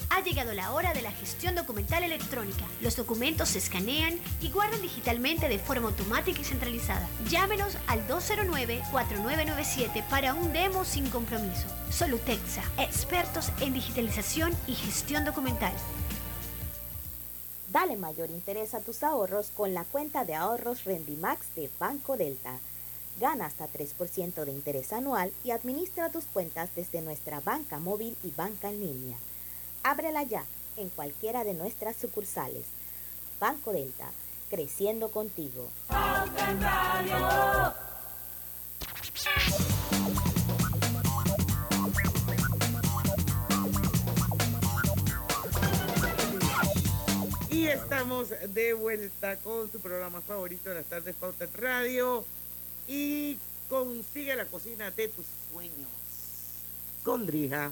Ha llegado la hora de la gestión documental electrónica. Los documentos se escanean y guardan digitalmente de forma automática y centralizada. Llámenos al 209-4997 para un demo sin compromiso. Solutexa, expertos en digitalización y gestión documental. Dale mayor interés a tus ahorros con la cuenta de ahorros Rendimax de Banco Delta. Gana hasta 3% de interés anual y administra tus cuentas desde nuestra banca móvil y banca en línea. Ábrela ya en cualquiera de nuestras sucursales. Banco Delta, creciendo contigo. Y estamos de vuelta con su programa favorito de las tardes Pauta Radio. Y consigue la cocina de tus sueños. Con Drija,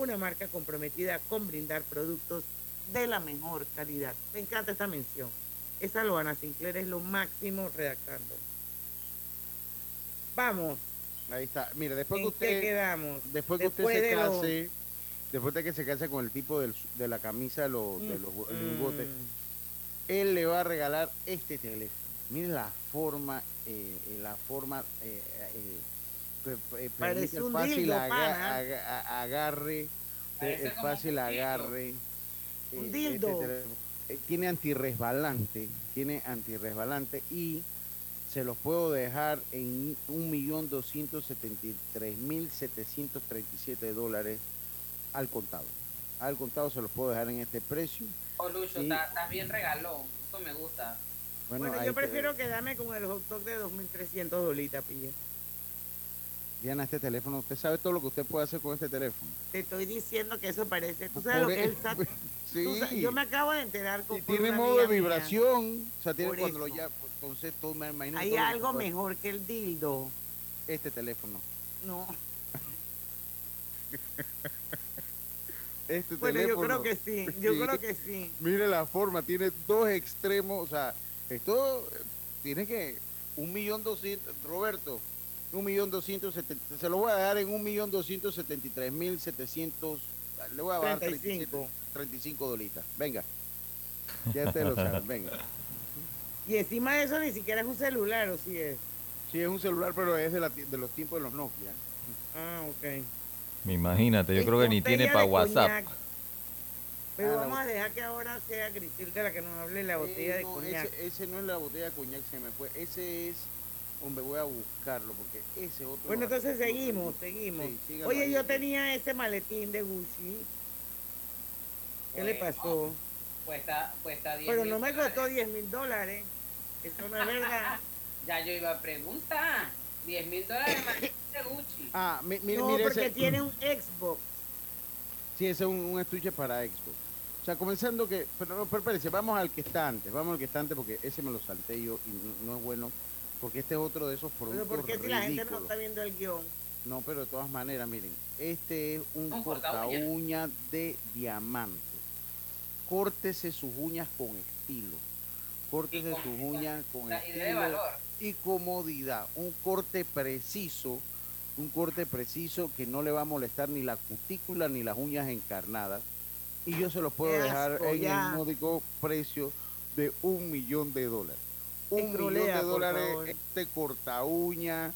una marca comprometida con brindar productos de la mejor calidad. Me encanta esta mención. Esa Loana Sinclair es lo máximo redactando. Vamos. Ahí está. Mire, después que ¿En qué usted quedamos? después que Después usted se de case, después de que se case con el tipo del- de la camisa de los, de los Mm. lingotes, él le va a regalar este teléfono. Miren la forma, eh, la forma eh, eh, Parece un fácil dildo, aga- aga- agarre, Parece eh, un fácil agarre. Un eh, dildo. este. Eh, tiene antirresbalante, tiene antirresbalante y se los puedo dejar en 1.273.737 dólares al contado. Al contado se los puedo dejar en este precio. Oh, Lucho, estás bien regalón. Eso me gusta. Bueno, Bueno, yo te- prefiero quedarme con el hot dog de 2.300 dolitas, pille. Diana, este teléfono, usted sabe todo lo que usted puede hacer con este teléfono. Te estoy diciendo que eso parece. ¿Tú sabes lo Por que es el SAT? Sí. Tú sabes- yo me acabo de enterar con Y tiene modo de mía. vibración. O sea, tiene Por cuando lo ya. Entonces, todo me imagino. Hay lo que algo mejor que el dildo. Este teléfono. No. [LAUGHS] Este Bueno, yo teléfono. creo que sí, yo creo que sí. [LAUGHS] Mire la forma, tiene dos extremos, o sea, esto eh, tiene que un millón doscientos, Roberto, un millón doscientos setenta, se lo voy a dar en un millón doscientos setenta y tres mil setecientos, le voy a dar 35. 35 dolitas, venga, ya ustedes lo saben, [LAUGHS] venga. Y encima de eso ni siquiera es un celular, ¿o sí es? Sí, es un celular, pero es de, la de los tiempos de los Nokia. Ah, ok. Imagínate, yo creo que ni tiene Botella para de WhatsApp. coñac. Pero Ah, vamos a dejar que ahora sea Griselda la que nos hable de la botella Eh, de no, coñac. Ese, ese no es la botella de coñac, se me fue. Ese es, hombre, voy a buscarlo porque ese otro. Bueno, entonces seguimos, seguimos. Sí, Oye, ahí. yo tenía ese maletín de Gucci. ¿Qué le Bueno, pasó? Cuesta, cuesta 10 Pero no me dólares. costó 10 mil dólares. Eso no es verdad. [LAUGHS] Ya yo iba a preguntar. 10 mil dólares más de Gucci. Ah, mi- no, mire porque ese. tiene un Xbox. Sí, ese es un, un estuche para Xbox. O sea, comenzando que. Pero, no, pero espérense, vamos al que está antes. Vamos al que está antes porque ese me lo salté yo y no, no es bueno. Porque este es otro de esos Pero productos ¿por qué si la gente no está viendo el guion? No, pero de todas maneras, miren, este es un Un corta uña. uña de diamante. Córtese sus uñas con estilo. Córtese sus uñas con la- y de estilo valor. y comodidad. Un corte preciso, un corte preciso que no le va a molestar ni la cutícula ni las uñas encarnadas. Y yo se los puedo Qué dejar asco, en ya. el módico precio de un millón de dólares. Un millón de dólares este corta uña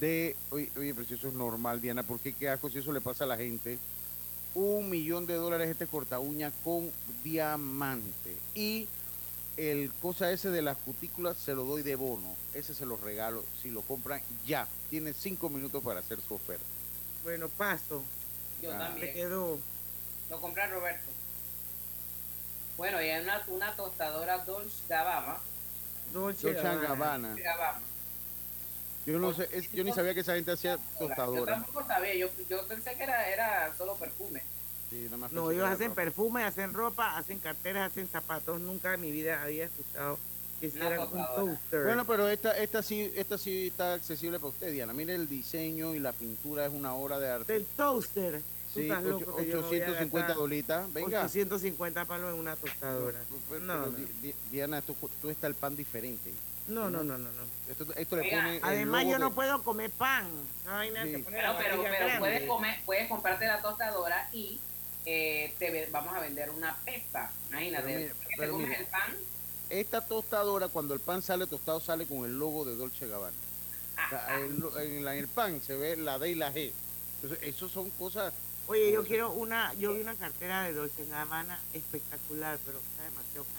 de oye, oye, pero si eso es normal, Diana, ¿por qué qué asco si eso le pasa a la gente? Un millón de dólares este corta uña con diamante. Y el cosa ese de las cutículas se lo doy de bono. Ese se lo regalo si lo compran ya. Tiene cinco minutos para hacer su oferta. Bueno, paso. Yo Ah. también. Se quedó. Lo compré Roberto. Bueno, y hay una, una tostadora Dolce Gabbana. Dolce Gabbana. Yo no sé, es- yo ni sabía que esa gente hacía Yo tostadora. tampoco sabía, yo, yo pensé que era, era solo perfume. Sí, nada más No, ellos hacen ropa. perfume, hacen ropa, hacen carteras, hacen zapatos. Nunca en mi vida había escuchado que hicieran un toaster. Bueno, pero esta, esta sí, esta sí está accesible para usted, Diana. Mire el diseño y la pintura es una obra de arte. El toaster. Sí, estás loco ocho- que yo me voy a 850 gastar dolitas. Venga. 850 palos en una tostadora. Pero- No, pero no. Di- Di- Diana, tú, tú está el pan diferente. No, no, no, no, no. Esto, esto le pone. Además, yo no puedo comer pan. Sí. pone Pero, pero, puedes, comer, puedes comprarte la tostadora y eh, te vamos a vender una pesa. Imagínate, Pero te comes el pan, Esta tostadora, cuando el pan sale tostado, sale con el logo de Dolce Gabbana. O sea, el lo- en, la- en el pan se ve la D y la G. Entonces, eso son cosas. Oye, yo quiero una, yo vi una cartera de Dolce Gabbana espectacular, pero está demasiado cara.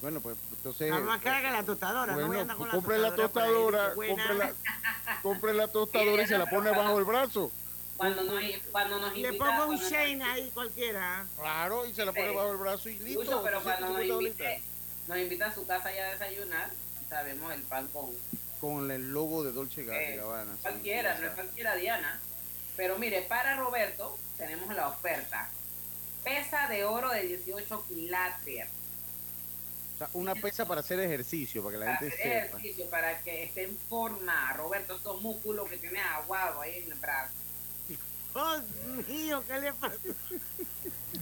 Bueno, pues entonces. Está más cara que la tostadora, no voy a andar con la compre la tostadora. tostadora, compre la, [LAUGHS] compre la tostadora y se la pone bajo el brazo. cuando nos, cuando nos Le invita- pongo un Shane ahí cualquiera. Claro, y se la pone Sí. bajo el brazo y listo. Lucho, pero cuando nos 250 invite, nos invita a su casa ya a desayunar, sabemos el pan con Con el logo de Dolce Ga- Eh, Gabbana. sí, cualquiera, no es cualquiera Diana. Pero mire, para Roberto tenemos la oferta. Pesa de oro de 18 quilates. O sea, una pesa para hacer ejercicio, para que la Para gente hacer sepa. ejercicio, para que esté en forma. Roberto, estos músculos que tiene aguado ahí en el brazo. Oh, mío, ¿qué le pasa?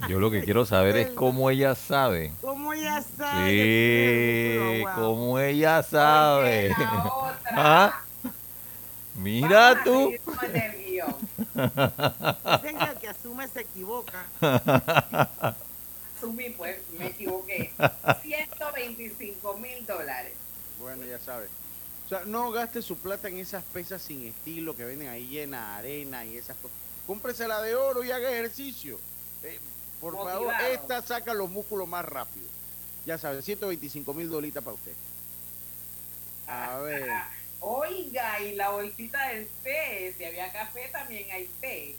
Yo lo que quiero saber es cómo ella sabe. ¿Cómo ya sabe? Sí, cómo ella sabe. La otra. [LAUGHS] ¿Ah? Mira Vamos tú. Dicen que el que asume se equivoca. Asumí, pues, me equivoqué. 125 mil dólares. Bueno, ya sabes. O sea, no gaste su plata en esas pesas sin estilo que venden ahí llena de arena y esas cosas. Cómprese la de oro y haga ejercicio. Eh, por favor, esta saca los músculos más rápido. Ya sabes, 125 mil dolitas para usted. A ver. [LAUGHS] Oiga, y la bolsita del té. Si había café, también hay té.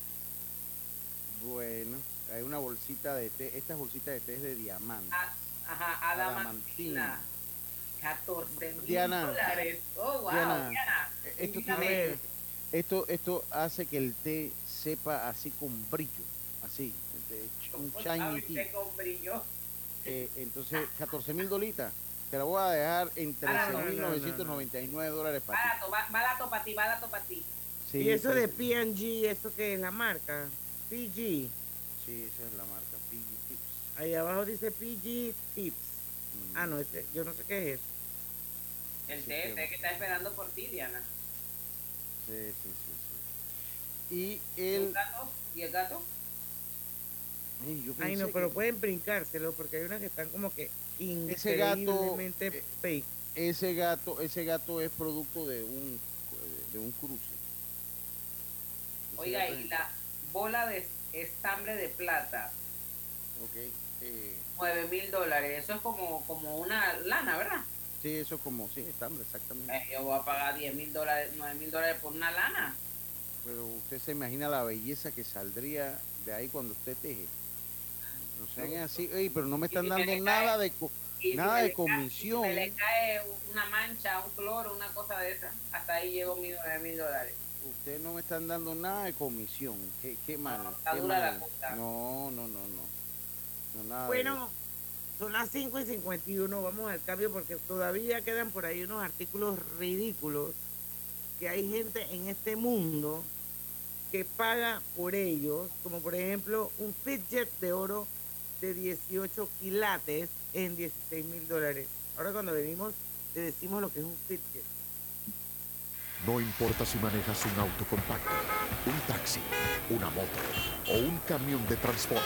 Bueno, hay una bolsita de té. Esta bolsita de té es de diamante. Ah, Ajá, Adamantina. adamantina. 14 mil dólares. Oh, wow, Diana, Diana. eh, Esto, tiene- esto, esto hace que el té sepa así con brillo. Así, un ¿Cómo shiny tea. con brillo? Eh, entonces, 14 mil dolitas. Te la voy a dejar en Ah, no, no, 13.999 dólares para ti. Barato, ba- barato para ti, barato para ti. Sí, y eso de P&G, ¿eso qué es la marca? PG. Sí, Sí, esa es la marca, PG Tips. Ahí abajo dice PG Tips. Ah, no, ese, yo no sé qué es eso. El el té que está esperando por ti, Diana. Sí, sí, sí, sí. Y ¿Y el... el gato? ¿Y el gato? Ay, yo Ay, no, pero que pueden brincárselo porque hay unas que están como que Ese gato, increíblemente eh, fake. ese gato, ese gato es producto de un de un cruce. Ese Oiga, y la bola de estambre de plata, Ok, eh, 9 mil dólares. Eso es como, como una lana, ¿verdad? sí, eso es como, sí, estambre, exactamente. Eh, yo voy a pagar 10 mil dólares, 9 mil dólares por una lana. Pero usted se imagina la belleza que saldría de ahí cuando usted teje. No sean así, Ey, pero no me están si dando nada cae- de si nada me de le cae- comisión. Si me le cae una mancha, un cloro, una cosa de esa, hasta ahí llego mis 9 mil dólares. Ustedes no me están dando nada de comisión. Qué, qué mal. está qué dura la mal. cosa. No, no, no, no. No, nada Bueno, son las 5 y 51, vamos al cambio porque todavía quedan por ahí unos artículos ridículos que hay gente en este mundo que paga por ellos, como por ejemplo un fidget de oro de 18 quilates en 16 mil dólares. Ahora cuando venimos le decimos lo que es un fidget. No importa si manejas un auto compacto, un taxi, una moto o un camión de transporte.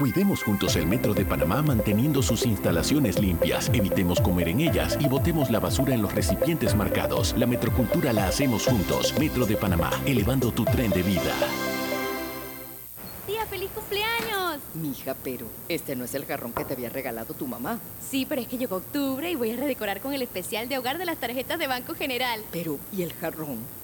Cuidemos juntos el Metro de Panamá manteniendo sus instalaciones limpias, evitemos comer en ellas y botemos la basura en los recipientes marcados. La metrocultura la hacemos juntos. Metro de Panamá, elevando tu tren de vida. Tía, feliz cumpleaños. Mija, pero este no es el jarrón que te había regalado tu mamá. Sí, pero es que llegó octubre y voy a redecorar con el especial de hogar de las tarjetas de Banco General. Pero, ¿y el jarrón?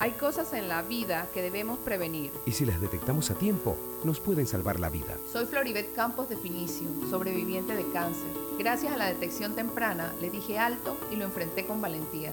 Hay cosas en la vida que debemos prevenir. Y si las detectamos a tiempo, nos pueden salvar la vida. Soy Floribet Campos de Finicio, sobreviviente de cáncer. Gracias a la detección temprana, le dije alto y lo enfrenté con valentía.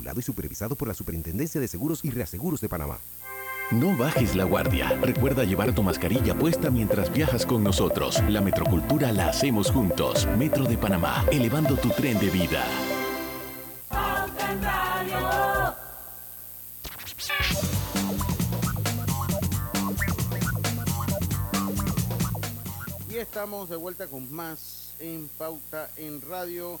Regulado y supervisado por la Superintendencia de Seguros y Reaseguros de Panamá. No bajes la guardia. Recuerda llevar tu mascarilla puesta mientras viajas con nosotros. La metrocultura la hacemos juntos. Metro de Panamá, elevando tu tren de vida. Y estamos de vuelta con más en Pauta en Radio.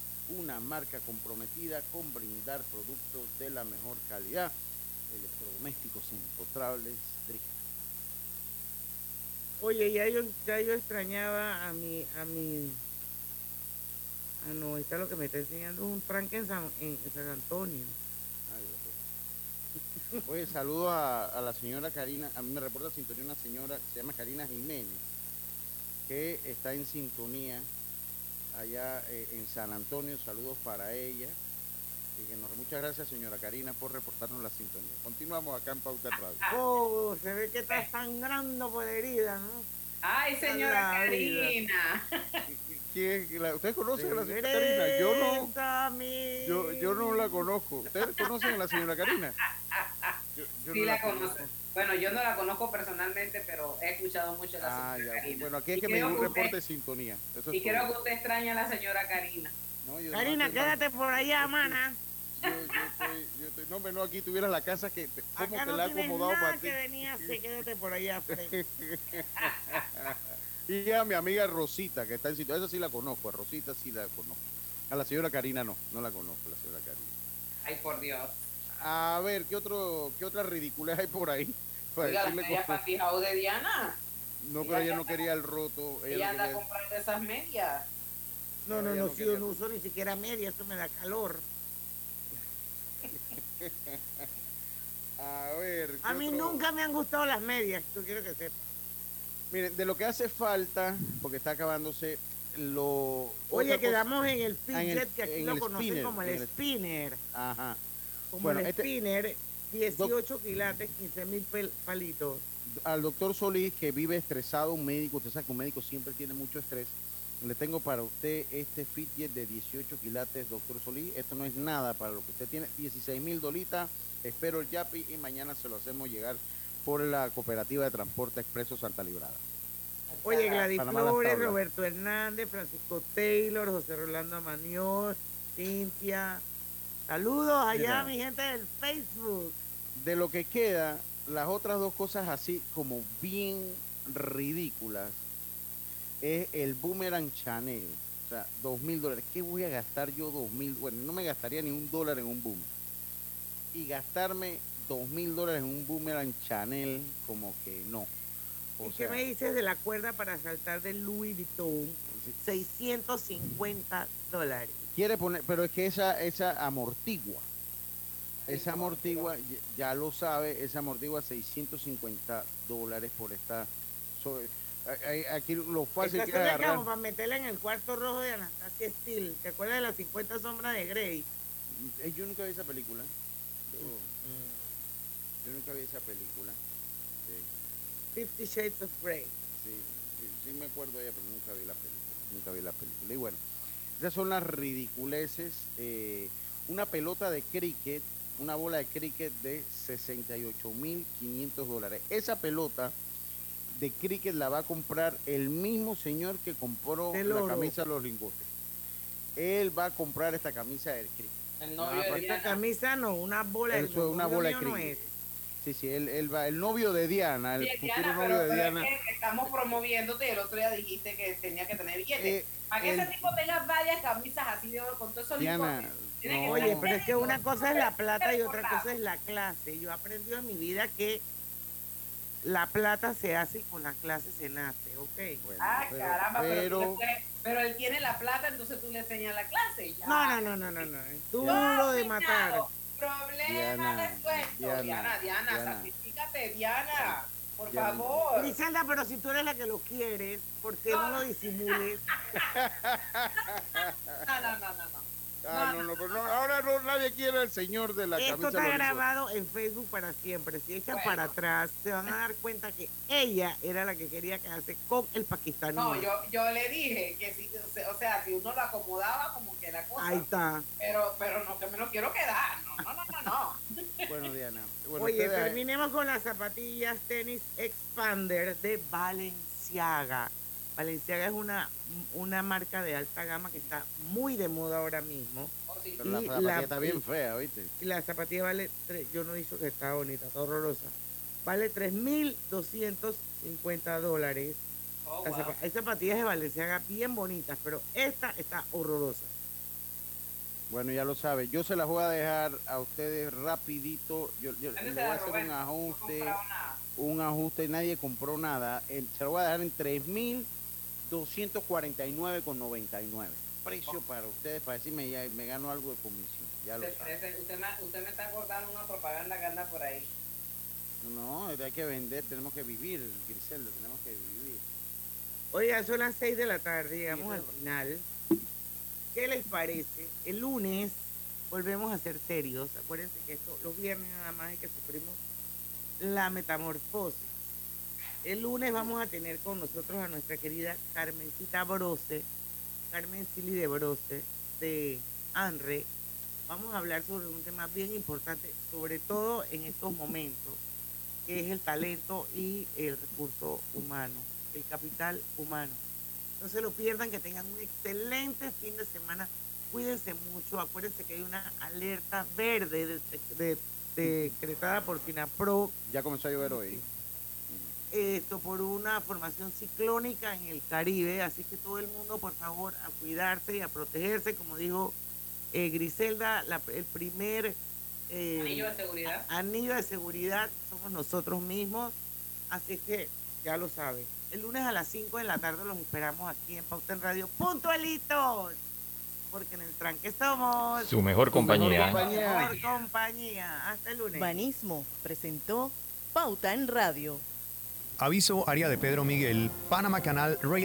una marca comprometida con brindar productos de la mejor calidad. Electrodomésticos impostrables, Drija. Oye, ya yo, ya yo extrañaba a mi, a mi, ah no, está lo que me está enseñando un tranque en San, en San Antonio. Oye, saludo a, a la señora Karina, a mí me reporta sintonía una señora, se llama Karina Jiménez, que está en sintonía allá eh, en San Antonio, saludos para ella. Y que nos, muchas gracias señora Karina por reportarnos la sintonía. Continuamos acá en Pauta Radio. [LAUGHS] Oh, se ve que está sangrando por herida, ¿no? Ay, señora La. Karina. ¿Quién- la- ¿Ustedes conocen a la señora Karina? Yo no. Yo, yo no la conozco. ¿Ustedes conocen a la señora Karina? Yo, yo Sí no la conozco. Bueno, yo no la conozco personalmente, pero he escuchado mucho de la Ah, señora ya. Karina. Bueno, aquí hay Y que medir un que usted- reporte de sintonía. Eso Y creo que usted extraña a la señora Karina. No, yo- Karina, no, quédate por allá, mana. Yo, yo estoy, yo estoy- no, hombre, no, aquí tuvieras la casa que, te- ¿cómo Acá te no la ha acomodado nada para ti? que venir a hacer, quédate por allá, [LAUGHS] y a mi amiga Rosita, que está en sitio, esa sí la conozco, a Rosita sí la conozco. A la señora Karina no, no la conozco, la señora Karina. Ay, por Dios. A ver, ¿qué otro, qué otra ridiculez hay por ahí? [LAUGHS] Para Oiga, la decirle media cómo- patijao de Diana. No, pero ella no quería el roto. Ella Ella no anda quería- comprando esas medias. No, no, no, no si yo no uso ni siquiera media, eso me da calor. [LAUGHS] A ver. ¿qué A mí otro? nunca me han gustado las medias, tú quiero que sepas. Miren, de lo que hace falta, porque está acabándose, lo. Oye, cosa- quedamos en el Ah, en el- fidget, que aquí lo conocen spinner, como el- spinner. Ajá. Como Bueno, el este- spinner, 18 quilates, 15 mil palitos. al doctor Solís, que vive estresado, un médico, usted sabe que un médico siempre tiene mucho estrés, le tengo para usted este fidget de 18 quilates, doctor Solís. Esto no es nada para lo que usted tiene, 16 mil dolitas. Espero el Yapi y mañana se lo hacemos llegar por la Cooperativa de Transporte Expreso Santa Librada. Oye, Gladys Flores. Roberto Hernández, Francisco Taylor, José Rolando Amaniol, Cintia. Saludos allá, mi gente del Facebook. De lo que queda, las otras dos cosas así como bien ridículas es el boomerang Chanel. O sea, dos mil dólares. ¿Qué voy a gastar yo dos mil? Bueno, no me gastaría ni un dólar en un boomerang. Y gastarme dos mil dólares en un boomerang Chanel, como que no. O ¿Y qué sea, me dices de la cuerda para saltar de Louis Vuitton? 650 dólares. Quiere poner, pero es que esa, esa amortigua. Esa amortigua, ya- lo sabe, esa amortigua 650 dólares por esta. so- a- a- aquí lo fácil que agarrar. para meterla en el cuarto rojo de Anastasia Steele. ¿Te acuerdas de las 50 sombras de Grey? Eh, Yo nunca vi esa película. Yo, yo nunca vi esa película. Sí, Fifty Shades of Grey. sí, sí, sí me acuerdo de ella, pero nunca vi la película. Nunca vi la película. Y bueno, esas son las ridiculeces. eh, una pelota de cricket, una bola de cricket de 68.500 dólares. Esa pelota de cricket la va a comprar el mismo señor que compró la camisa de los lingotes. Él va a comprar esta camisa del cricket. El Ah, novio de pues, Esta Diana. camisa no, una bola de Eso es una bola de no cricket. es. Sí, sí, él, él va, el novio de Diana, el futuro Diana, novio pero, de pero Diana. es que estamos promoviéndote y el otro día dijiste que tenía que tener billetes. Eh, Para que el- ese tipo tenga varias camisas así de oro con todo eso Diana, no. Oye, pero es que una cosa es la plata y otra cosa es la clase. Yo he aprendido en mi vida que la plata se hace y con la clase se nace, ¿ok? Bueno, Ah, pero- caramba, pero, tú pero- él tiene la plata, entonces tú le enseñas la clase y ya. No, no, no, no, no, no. Es duro No, de matar. Problema Diana, resuelto. Diana, Diana, Diana, Diana. sacrifícate, Diana. Por favor. Griselda, pero si tú eres la que lo quieres, ¿por qué no lo disimules? No, no, no, no. no. Ah, no, no, pero no, ahora no, nadie quiere al señor de la Esto camisa. está los lingotes. grabado en Facebook para siempre. Si echan Bueno. para atrás, se van a dar cuenta que ella era la que quería quedarse con el pakistaní. No, yo, yo le dije que si, o sea- o sea, si uno lo acomodaba como que la cosa. Ahí está. Pero, pero no, que me lo quiero quedar. No, no, no, no, no. Bueno, Diana. Bueno, Oye, ustedes- terminemos con las zapatillas tenis Expander de Balenciaga. Balenciaga es una, una marca de alta gama que está muy de moda ahora mismo. O sí. Pero la Y zapatilla la- está bien fea, ¿viste? Y la zapatilla vale, yo no he dicho que está bonita, está horrorosa. Vale 3.250 dólares. Oh, wow. Hay zapatillas de Valenciaga bien bonitas, pero esta está horrorosa. Bueno, ya lo sabe. Yo se las voy a dejar a ustedes rapidito. Yo, yo ¿Dónde le voy a hacer un ajuste. Un ajuste. Nadie compró nada. En- se lo voy a dejar en 3.249,99. Precio para ustedes, para decirme ya me gano algo de comisión. Ya lo Usted, saben. usted- usted me, usted me está acordando una propaganda que anda por ahí. No, hay que vender, tenemos que vivir, Griselda, tenemos que vivir. Oiga, son las 6 de la tarde, llegamos al final. ¿Qué les parece? El lunes volvemos a ser serios. Acuérdense que esto, los viernes nada más es que sufrimos la metamorfosis. El lunes vamos a tener con nosotros a nuestra querida Carmencita Brose, Carmen Silly de Brose, de ANRE. Vamos a hablar sobre un tema bien importante, sobre todo en estos momentos, que es el talento y el recurso humano, el capital humano. No se lo pierdan, que tengan un excelente fin de semana. Cuídense mucho. Acuérdense que hay una alerta verde de- de- decretada por FINAPRO. Ya comenzó a llover hoy. Esto por una formación ciclónica en el Caribe. Así que todo el mundo, por favor, a cuidarse y a protegerse. Como dijo eh, Griselda, la- el primer eh, Anillo de seguridad. anillo de seguridad somos nosotros mismos. Así que ya lo saben. El lunes a las 5 de la tarde los esperamos aquí en Pauta en Radio. ¡Puntualitos! Porque en el tranque somos Su mejor compañía. Su mejor compañía. Hasta el lunes. Banismo presentó Pauta en Radio. Aviso área de Pedro Miguel, Panama Canal Railway.